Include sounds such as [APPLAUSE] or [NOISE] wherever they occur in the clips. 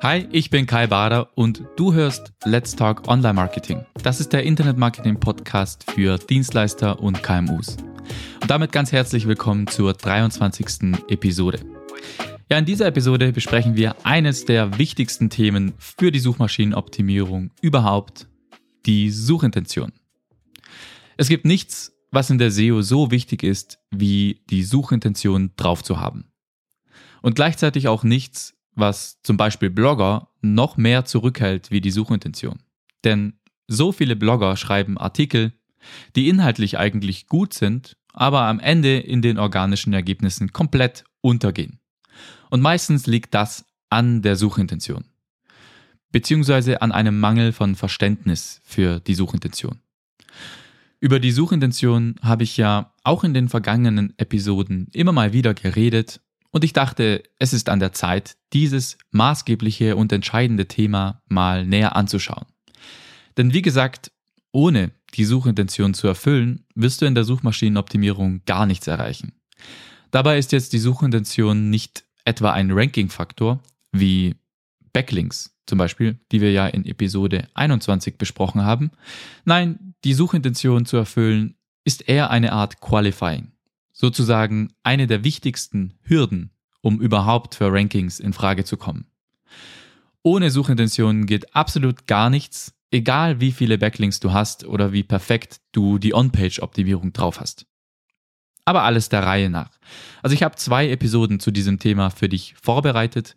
Hi, ich bin Kai Bader und du hörst Let's Talk Online Marketing. Das ist der Internet Marketing Podcast für Dienstleister und KMUs. Und damit ganz herzlich willkommen zur 23. Episode. Ja, in dieser Episode besprechen wir eines der wichtigsten Themen für die Suchmaschinenoptimierung überhaupt, die Suchintention. Es gibt nichts, was in der SEO so wichtig ist, wie die Suchintention drauf zu haben. Und gleichzeitig auch nichts, was zum Beispiel Blogger noch mehr zurückhält wie die Suchintention. Denn so viele Blogger schreiben Artikel, die inhaltlich eigentlich gut sind, aber am Ende in den organischen Ergebnissen komplett untergehen. Und meistens liegt das an der Suchintention. Beziehungsweise an einem Mangel von Verständnis für die Suchintention. Über die Suchintention habe ich ja auch in den vergangenen Episoden immer mal wieder geredet und ich dachte, es ist an der Zeit, dieses maßgebliche und entscheidende Thema mal näher anzuschauen. Denn wie gesagt, ohne die Suchintention zu erfüllen, wirst du in der Suchmaschinenoptimierung gar nichts erreichen. Dabei ist jetzt die Suchintention nicht etwa ein Ranking-Faktor wie Backlinks zum Beispiel, die wir ja in Episode 21 besprochen haben. Nein, die Suchintention zu erfüllen ist eher eine Art Qualifying sozusagen eine der wichtigsten Hürden, um überhaupt für Rankings in Frage zu kommen. Ohne Suchintentionen geht absolut gar nichts, egal wie viele Backlinks du hast oder wie perfekt du die On-Page-Optimierung drauf hast. Aber alles der Reihe nach. Also ich habe zwei Episoden zu diesem Thema für dich vorbereitet.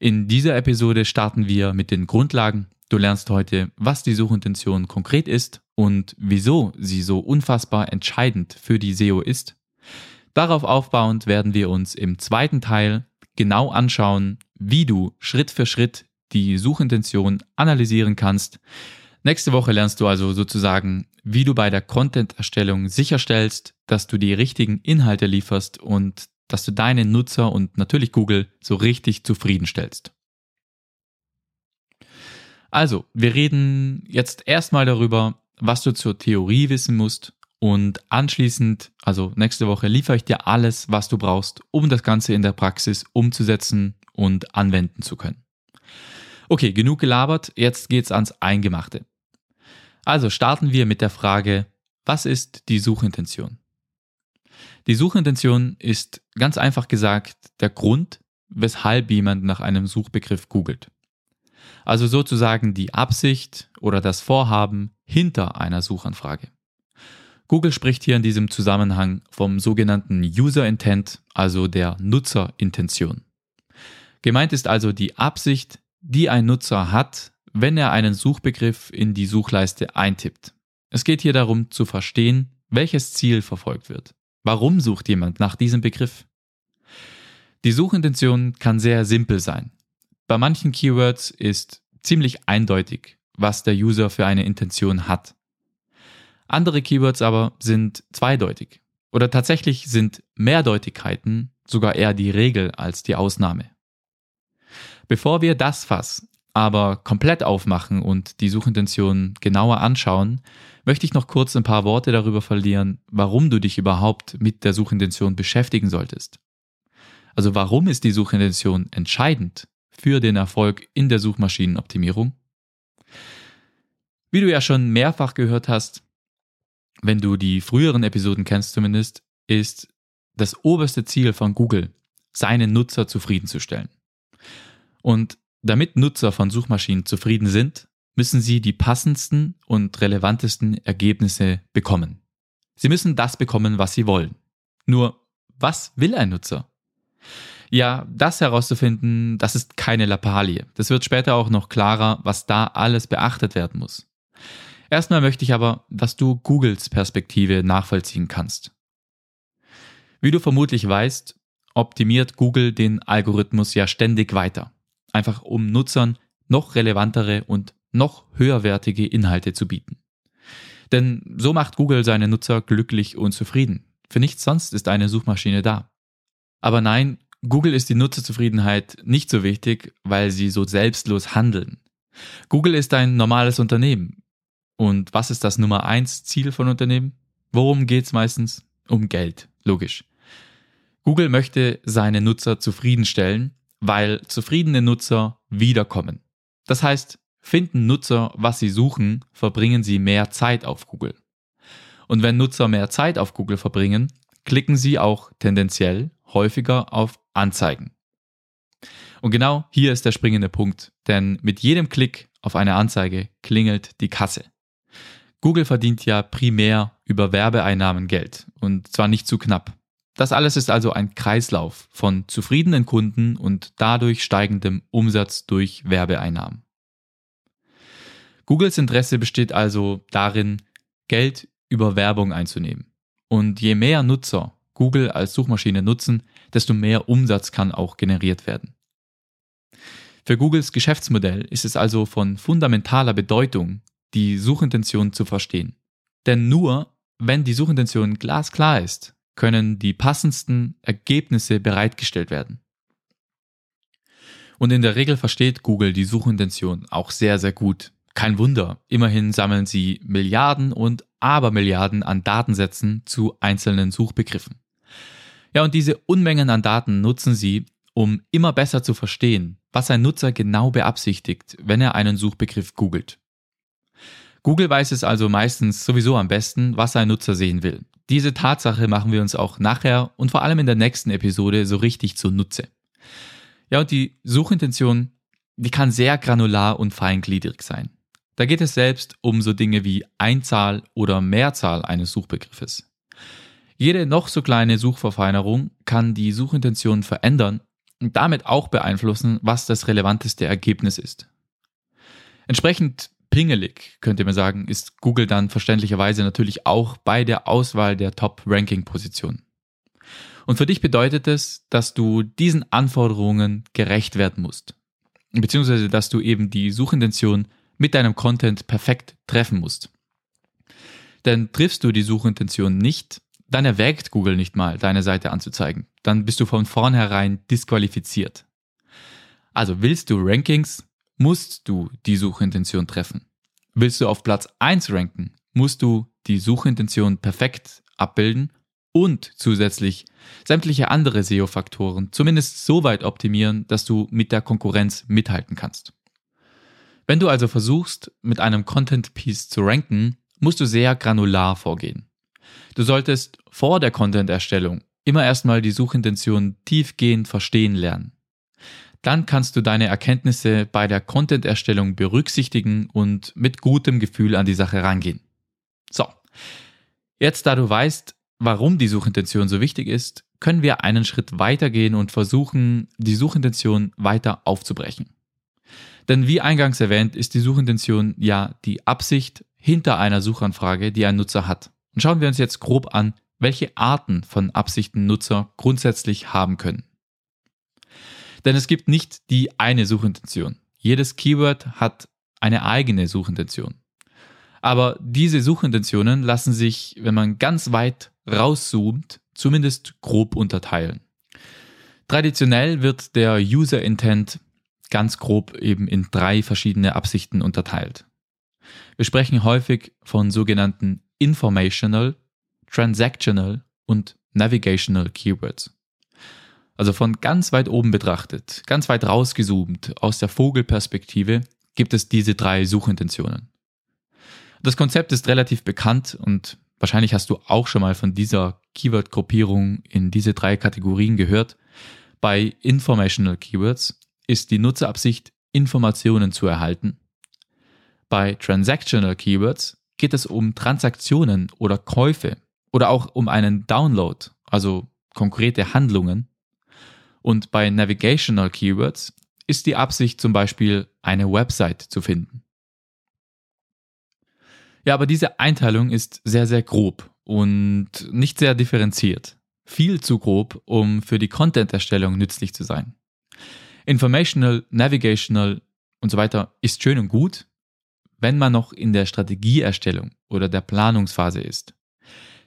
In dieser Episode starten wir mit den Grundlagen. Du lernst heute, was die Suchintention konkret ist und wieso sie so unfassbar entscheidend für die SEO ist. Darauf aufbauend werden wir uns im zweiten Teil genau anschauen, wie du Schritt für Schritt die Suchintention analysieren kannst. Nächste Woche lernst du also sozusagen, wie du bei der Content-Erstellung sicherstellst, dass du die richtigen Inhalte lieferst und dass du deine Nutzer und natürlich Google so richtig zufriedenstellst. Also, wir reden jetzt erstmal darüber, was du zur Theorie wissen musst und anschließend, also nächste Woche, liefere ich dir alles, was du brauchst, um das Ganze in der Praxis umzusetzen und anwenden zu können. Okay, genug gelabert, jetzt geht's ans Eingemachte. Also starten wir mit der Frage, was ist die Suchintention? Die Suchintention ist ganz einfach gesagt der Grund, weshalb jemand nach einem Suchbegriff googelt. Also sozusagen die Absicht oder das Vorhaben hinter einer Suchanfrage. Google spricht hier in diesem Zusammenhang vom sogenannten User Intent, also der Nutzerintention. Gemeint ist also die Absicht, die ein Nutzer hat, wenn er einen Suchbegriff in die Suchleiste eintippt. Es geht hier darum zu verstehen, welches Ziel verfolgt wird. Warum sucht jemand nach diesem Begriff? Die Suchintention kann sehr simpel sein. Bei manchen Keywords ist ziemlich eindeutig, was der User für eine Intention hat. Andere Keywords aber sind zweideutig. Oder tatsächlich sind Mehrdeutigkeiten sogar eher die Regel als die Ausnahme. Bevor wir das Fass aber komplett aufmachen und die Suchintention genauer anschauen, möchte ich noch kurz ein paar Worte darüber verlieren, warum du dich überhaupt mit der Suchintention beschäftigen solltest. Also warum ist die Suchintention entscheidend für den Erfolg in der Suchmaschinenoptimierung? Wie du ja schon mehrfach gehört hast, wenn du die früheren Episoden kennst zumindest, ist das oberste Ziel von Google, seine Nutzer zufriedenzustellen. Und damit Nutzer von Suchmaschinen zufrieden sind, müssen sie die passendsten und relevantesten Ergebnisse bekommen. Sie müssen das bekommen, was sie wollen. Nur, was will ein Nutzer? Ja, das herauszufinden, das ist keine Lappalie. Das wird später auch noch klarer, was da alles beachtet werden muss. Erstmal möchte ich aber, dass du Googles Perspektive nachvollziehen kannst. Wie du vermutlich weißt, optimiert Google den Algorithmus ja ständig weiter, einfach um Nutzern noch relevantere und noch höherwertige Inhalte zu bieten. Denn so macht Google seine Nutzer glücklich und zufrieden. Für nichts sonst ist eine Suchmaschine da. Aber nein, Google ist die Nutzerzufriedenheit nicht so wichtig, weil sie so selbstlos handeln. Google ist ein normales Unternehmen, und was ist das Nummer eins Ziel von Unternehmen? Worum geht's meistens? Um Geld, logisch. Google möchte seine Nutzer zufriedenstellen weil zufriedene Nutzer wiederkommen. Das heißt, finden Nutzer, was sie suchen, verbringen sie mehr Zeit auf Google. Und wenn Nutzer mehr Zeit auf Google verbringen, klicken sie auch tendenziell häufiger auf Anzeigen. Und genau hier ist der springende Punkt, denn mit jedem Klick auf eine Anzeige klingelt die Kasse. Google verdient ja primär über Werbeeinnahmen Geld und zwar nicht zu knapp. Das alles ist also ein Kreislauf von zufriedenen Kunden und dadurch steigendem Umsatz durch Werbeeinnahmen. Googles Interesse besteht also darin, Geld über Werbung einzunehmen. Und je mehr Nutzer Google als Suchmaschine nutzen, desto mehr Umsatz kann auch generiert werden. Für Googles Geschäftsmodell ist es also von fundamentaler Bedeutung, die Suchintention zu verstehen. Denn nur wenn die Suchintention glasklar ist, können die passendsten Ergebnisse bereitgestellt werden. Und in der Regel versteht Google die Suchintention auch sehr, sehr gut. Kein Wunder, immerhin sammeln sie Milliarden und Abermilliarden an Datensätzen zu einzelnen Suchbegriffen. Ja, und diese Unmengen an Daten nutzen sie, um immer besser zu verstehen, was ein Nutzer genau beabsichtigt, wenn er einen Suchbegriff googelt. Google weiß es also meistens sowieso am besten, was ein Nutzer sehen will. Diese Tatsache machen wir uns auch nachher und vor allem in der nächsten Episode so richtig zunutze. Ja, und die Suchintention, die kann sehr granular und feingliedrig sein. Da geht es selbst um so Dinge wie Einzahl oder Mehrzahl eines Suchbegriffes. Jede noch so kleine Suchverfeinerung kann die Suchintention verändern und damit auch beeinflussen, was das relevanteste Ergebnis ist. Entsprechend pingelig, könnt ihr mir sagen, ist Google dann verständlicherweise natürlich auch bei der Auswahl der Top-Ranking-Position. Und für dich bedeutet es, dass du diesen Anforderungen gerecht werden musst. Beziehungsweise, dass du eben die Suchintention mit deinem Content perfekt treffen musst. Denn triffst du die Suchintention nicht, dann erwägt Google nicht mal, deine Seite anzuzeigen. Dann bist du von vornherein disqualifiziert. Also willst du Rankings, musst du die Suchintention treffen. Willst du auf Platz 1 ranken, musst du die Suchintention perfekt abbilden und zusätzlich sämtliche andere SEO-Faktoren zumindest so weit optimieren, dass du mit der Konkurrenz mithalten kannst. Wenn du also versuchst, mit einem Content-Piece zu ranken, musst du sehr granular vorgehen. Du solltest vor der Content-Erstellung immer erstmal die Suchintention tiefgehend verstehen lernen. Dann kannst du deine Erkenntnisse bei der Content-Erstellung berücksichtigen und mit gutem Gefühl an die Sache rangehen. So, jetzt da du weißt, warum die Suchintention so wichtig ist, können wir einen Schritt weitergehen und versuchen, die Suchintention weiter aufzubrechen. Denn wie eingangs erwähnt, ist die Suchintention ja die Absicht hinter einer Suchanfrage, die ein Nutzer hat. Und schauen wir uns jetzt grob an, welche Arten von Absichten Nutzer grundsätzlich haben können. Denn es gibt nicht die eine Suchintention. Jedes Keyword hat eine eigene Suchintention. Aber diese Suchintentionen lassen sich, wenn man ganz weit rauszoomt, zumindest grob unterteilen. Traditionell wird der User Intent ganz grob eben in drei verschiedene Absichten unterteilt. Wir sprechen häufig von sogenannten Informational, Transactional und Navigational Keywords. Also von ganz weit oben betrachtet, ganz weit rausgezoomt aus der Vogelperspektive gibt es diese drei Suchintentionen. Das Konzept ist relativ bekannt und wahrscheinlich hast du auch schon mal von dieser Keyword-Gruppierung in diese drei Kategorien gehört. Bei Informational Keywords ist die Nutzerabsicht, Informationen zu erhalten. Bei Transactional Keywords geht es um Transaktionen oder Käufe oder auch um einen Download, also konkrete Handlungen. Und bei Navigational Keywords ist die Absicht zum Beispiel, eine Website zu finden. Ja, aber diese Einteilung ist sehr, sehr grob und nicht sehr differenziert. Viel zu grob, um für die Content-Erstellung nützlich zu sein. Informational, Navigational und so weiter ist schön und gut, wenn man noch in der Strategieerstellung oder der Planungsphase ist.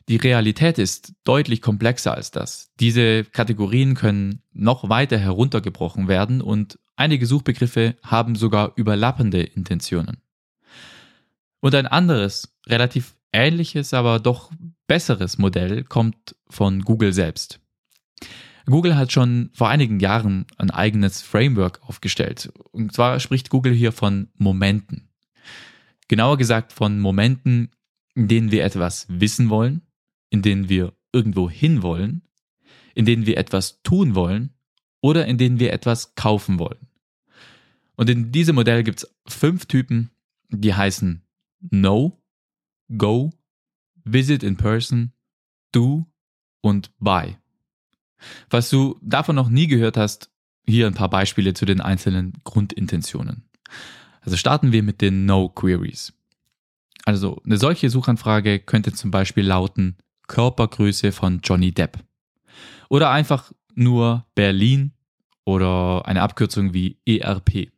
Die Realität ist deutlich komplexer als das. Diese Kategorien können noch weiter heruntergebrochen werden und einige Suchbegriffe haben sogar überlappende Intentionen. Und ein anderes, relativ ähnliches, aber doch besseres Modell kommt von Google selbst. Google hat schon vor einigen Jahren ein eigenes Framework aufgestellt. Und zwar spricht Google hier von Momenten. Genauer gesagt von Momenten, in denen wir etwas wissen wollen, in denen wir irgendwo hinwollen, in denen wir etwas tun wollen oder in denen wir etwas kaufen wollen. Und in diesem Modell gibt es fünf Typen, die heißen Know, Go, Visit in Person, Do und Buy. Falls du davon noch nie gehört hast, hier ein paar Beispiele zu den einzelnen Grundintentionen. Also starten wir mit den No-Queries. Also eine solche Suchanfrage könnte zum Beispiel lauten Körpergröße von Johnny Depp. Oder einfach nur Berlin oder eine Abkürzung wie ERP.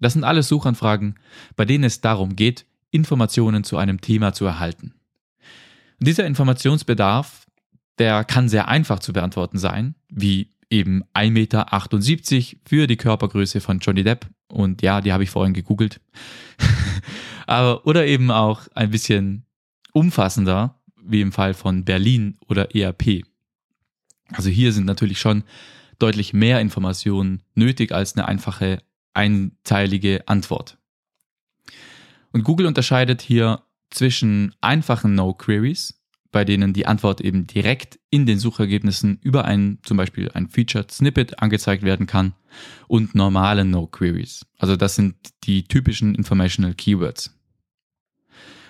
Das sind alles Suchanfragen, bei denen es darum geht, Informationen zu einem Thema zu erhalten. Und dieser Informationsbedarf der kann sehr einfach zu beantworten sein, wie eben 1,78 Meter für die Körpergröße von Johnny Depp. Und ja, die habe ich vorhin gegoogelt. [LAUGHS] Aber, oder eben auch ein bisschen umfassender, wie im Fall von Berlin oder ERP. Also hier sind natürlich schon deutlich mehr Informationen nötig als eine einfache einteilige Antwort. Und Google unterscheidet hier zwischen einfachen No-Queries, bei denen die Antwort eben direkt in den Suchergebnissen über ein zum Beispiel ein Featured Snippet angezeigt werden kann und normale No-Queries. Also das sind die typischen Informational Keywords.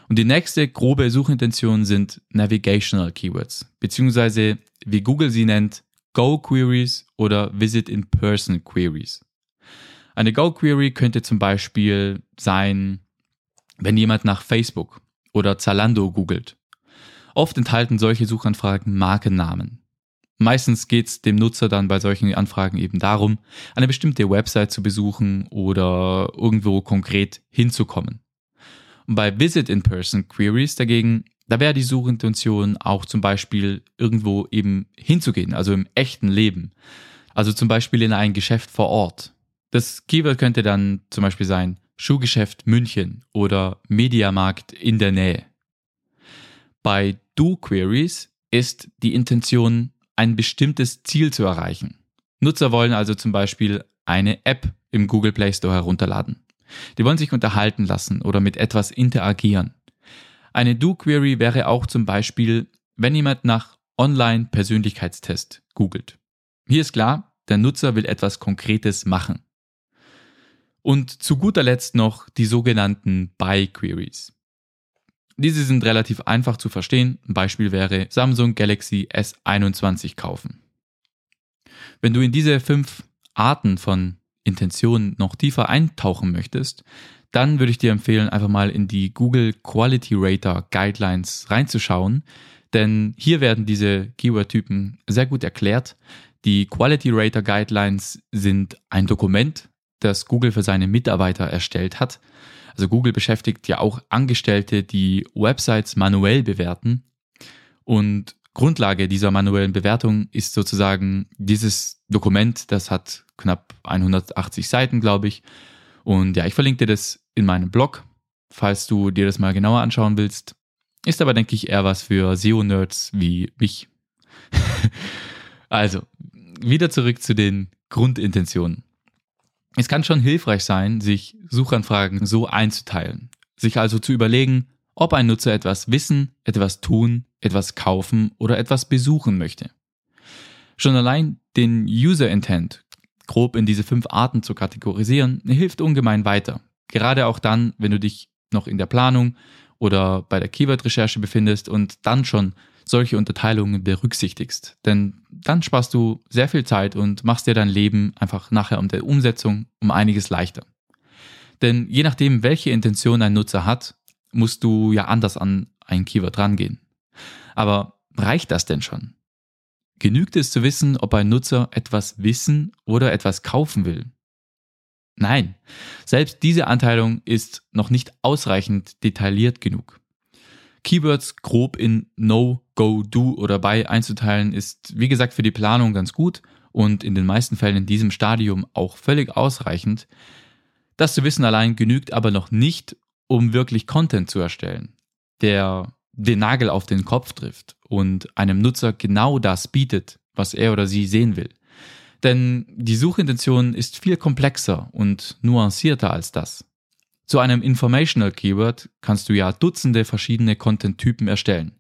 Und die nächste grobe Suchintention sind Navigational Keywords, beziehungsweise wie Google sie nennt, Go-Queries oder Visit-in-Person Queries. Eine Go-Query könnte zum Beispiel sein, wenn jemand nach Facebook oder Zalando googelt Oft enthalten solche Suchanfragen Markennamen. Meistens geht es dem Nutzer dann bei solchen Anfragen eben darum, eine bestimmte Website zu besuchen oder irgendwo konkret hinzukommen. Und bei Visit-in-Person-Queries dagegen, da wäre die Suchintention auch zum Beispiel irgendwo eben hinzugehen, also im echten Leben. Also zum Beispiel in ein Geschäft vor Ort. Das Keyword könnte dann zum Beispiel sein Schuhgeschäft München oder Mediamarkt in der Nähe. Bei Do-Queries ist die Intention, ein bestimmtes Ziel zu erreichen. Nutzer wollen also zum Beispiel eine App im Google Play Store herunterladen. Die wollen sich unterhalten lassen oder mit etwas interagieren. Eine Do-Query wäre auch zum Beispiel, wenn jemand nach Online-Persönlichkeitstest googelt. Hier ist klar, der Nutzer will etwas Konkretes machen. Und zu guter Letzt noch die sogenannten Buy-Queries. Diese sind relativ einfach zu verstehen. Ein Beispiel wäre Samsung Galaxy S21 kaufen. Wenn du in diese fünf Arten von Intentionen noch tiefer eintauchen möchtest, dann würde ich dir empfehlen, einfach mal in die Google Quality Rater Guidelines reinzuschauen, denn hier werden diese Keyword-Typen sehr gut erklärt. Die Quality Rater Guidelines sind ein Dokument, das Google für seine Mitarbeiter erstellt hat also Google beschäftigt ja auch Angestellte, die Websites manuell bewerten. Und Grundlage dieser manuellen Bewertung ist sozusagen dieses Dokument, das hat knapp 180 Seiten, glaube ich. Und ja, ich verlinke dir das in meinem Blog, falls du dir das mal genauer anschauen willst. Ist aber, denke ich, eher was für SEO-Nerds wie mich. [LAUGHS] also, wieder zurück zu den Grundintentionen. Es kann schon hilfreich sein, sich Suchanfragen so einzuteilen, sich also zu überlegen, ob ein Nutzer etwas wissen, etwas tun, etwas kaufen oder etwas besuchen möchte. Schon allein den User Intent grob in diese fünf Arten zu kategorisieren, hilft ungemein weiter. Gerade auch dann, wenn du dich noch in der Planung oder bei der Keyword-Recherche befindest und dann schon solche Unterteilungen berücksichtigst. Denn dann sparst du sehr viel Zeit und machst dir dein Leben einfach nachher um der Umsetzung um einiges leichter. Denn je nachdem, welche Intention ein Nutzer hat, musst du ja anders an ein Keyword rangehen. Aber reicht das denn schon? Genügt es zu wissen, ob ein Nutzer etwas wissen oder etwas kaufen will? Nein, selbst diese Anteilung ist noch nicht ausreichend detailliert genug. Keywords grob in No, Go, Do oder Buy einzuteilen, ist wie gesagt für die Planung ganz gut und in den meisten Fällen in diesem Stadium auch völlig ausreichend. Das zu wissen allein genügt aber noch nicht, um wirklich Content zu erstellen, der den Nagel auf den Kopf trifft und einem Nutzer genau das bietet, was er oder sie sehen will. Denn die Suchintention ist viel komplexer und nuancierter als das. Zu einem Informational Keyword kannst du ja Dutzende verschiedene Content-Typen erstellen.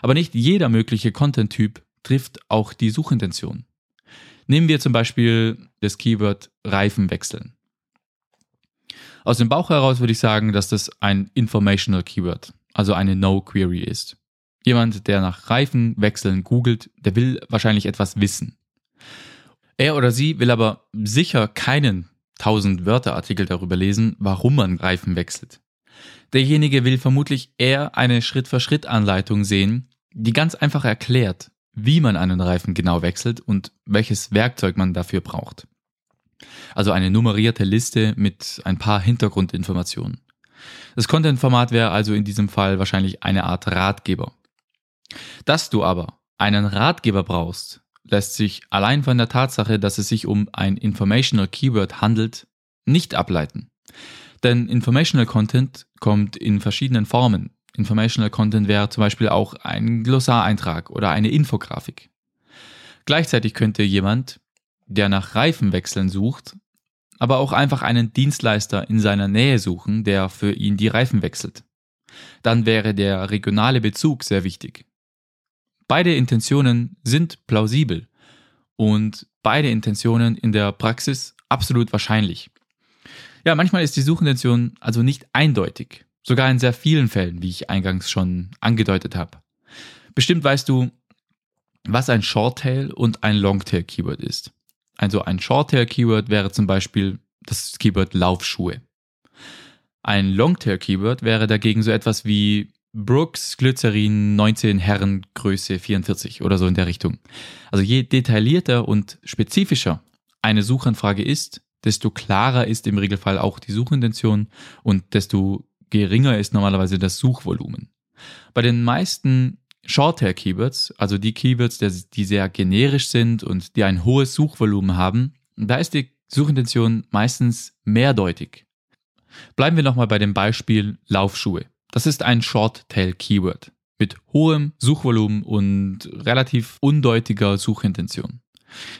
Aber nicht jeder mögliche Content-Typ trifft auch die Suchintention. Nehmen wir zum Beispiel das Keyword Reifen wechseln. Aus dem Bauch heraus würde ich sagen, dass das ein Informational Keyword, also eine No-Query ist. Jemand, der nach Reifen wechseln googelt, der will wahrscheinlich etwas wissen. Er oder sie will aber sicher keinen 1000 Wörter Artikel darüber lesen, warum man Reifen wechselt. Derjenige will vermutlich eher eine Schritt-für-Schritt-Anleitung sehen, die ganz einfach erklärt, wie man einen Reifen genau wechselt und welches Werkzeug man dafür braucht. Also eine nummerierte Liste mit ein paar Hintergrundinformationen. Das Content-Format wäre also in diesem Fall wahrscheinlich eine Art Ratgeber. Dass du aber einen Ratgeber brauchst, lässt sich allein von der Tatsache, dass es sich um ein Informational Keyword handelt, nicht ableiten. Denn Informational Content kommt in verschiedenen Formen. Informational Content wäre zum Beispiel auch ein Glossareintrag oder eine Infografik. Gleichzeitig könnte jemand, der nach Reifenwechseln sucht, aber auch einfach einen Dienstleister in seiner Nähe suchen, der für ihn die Reifen wechselt. Dann wäre der regionale Bezug sehr wichtig. Beide Intentionen sind plausibel und beide Intentionen in der Praxis absolut wahrscheinlich. Ja, manchmal ist die Suchintention also nicht eindeutig, sogar in sehr vielen Fällen, wie ich eingangs schon angedeutet habe. Bestimmt weißt du, was ein Shorttail und ein Longtail-Keyword ist. Also ein Shorttail-Keyword wäre zum Beispiel das Keyword Laufschuhe. Ein Longtail-Keyword wäre dagegen so etwas wie Brooks Glycerin 19 Herren Größe 44 oder so in der Richtung. Also je detaillierter und spezifischer eine Suchanfrage ist, desto klarer ist im Regelfall auch die Suchintention und desto geringer ist normalerweise das Suchvolumen. Bei den meisten Shorttail-Keywords, also die Keywords, die sehr generisch sind und die ein hohes Suchvolumen haben, da ist die Suchintention meistens mehrdeutig. Bleiben wir nochmal bei dem Beispiel Laufschuhe. Das ist ein Short-Tail-Keyword mit hohem Suchvolumen und relativ undeutiger Suchintention.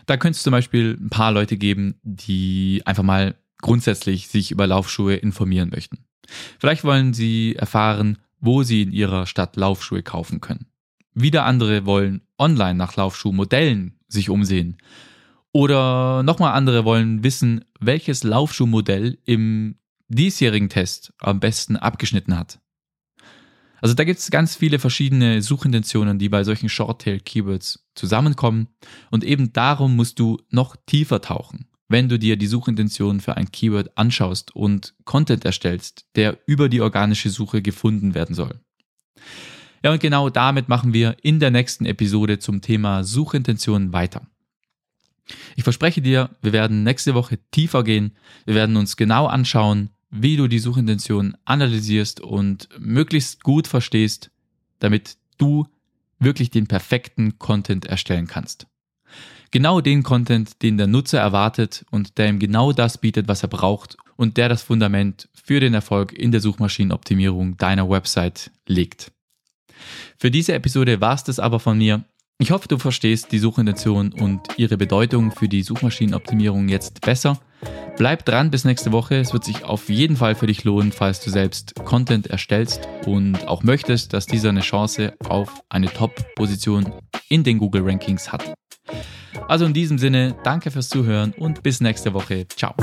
Da könnte es zum Beispiel ein paar Leute geben, die einfach mal grundsätzlich sich über Laufschuhe informieren möchten. Vielleicht wollen sie erfahren, wo sie in ihrer Stadt Laufschuhe kaufen können. Wieder andere wollen online nach Laufschuhmodellen sich umsehen. Oder nochmal andere wollen wissen, welches Laufschuhmodell im diesjährigen Test am besten abgeschnitten hat. Also da gibt es ganz viele verschiedene Suchintentionen, die bei solchen Shorttail-Keywords zusammenkommen. Und eben darum musst du noch tiefer tauchen, wenn du dir die Suchintention für ein Keyword anschaust und Content erstellst, der über die organische Suche gefunden werden soll. Ja, und genau damit machen wir in der nächsten Episode zum Thema Suchintention weiter. Ich verspreche dir, wir werden nächste Woche tiefer gehen. Wir werden uns genau anschauen, wie du die Suchintention analysierst und möglichst gut verstehst, damit du wirklich den perfekten Content erstellen kannst. Genau den Content, den der Nutzer erwartet und der ihm genau das bietet, was er braucht und der das Fundament für den Erfolg in der Suchmaschinenoptimierung deiner Website legt. Für diese Episode war es das aber von mir. Ich hoffe, du verstehst die Suchintention und ihre Bedeutung für die Suchmaschinenoptimierung jetzt besser. Bleib dran bis nächste Woche. Es wird sich auf jeden Fall für dich lohnen, falls du selbst Content erstellst und auch möchtest, dass dieser eine Chance auf eine Top-Position in den Google Rankings hat. Also in diesem Sinne, danke fürs Zuhören und bis nächste Woche. Ciao.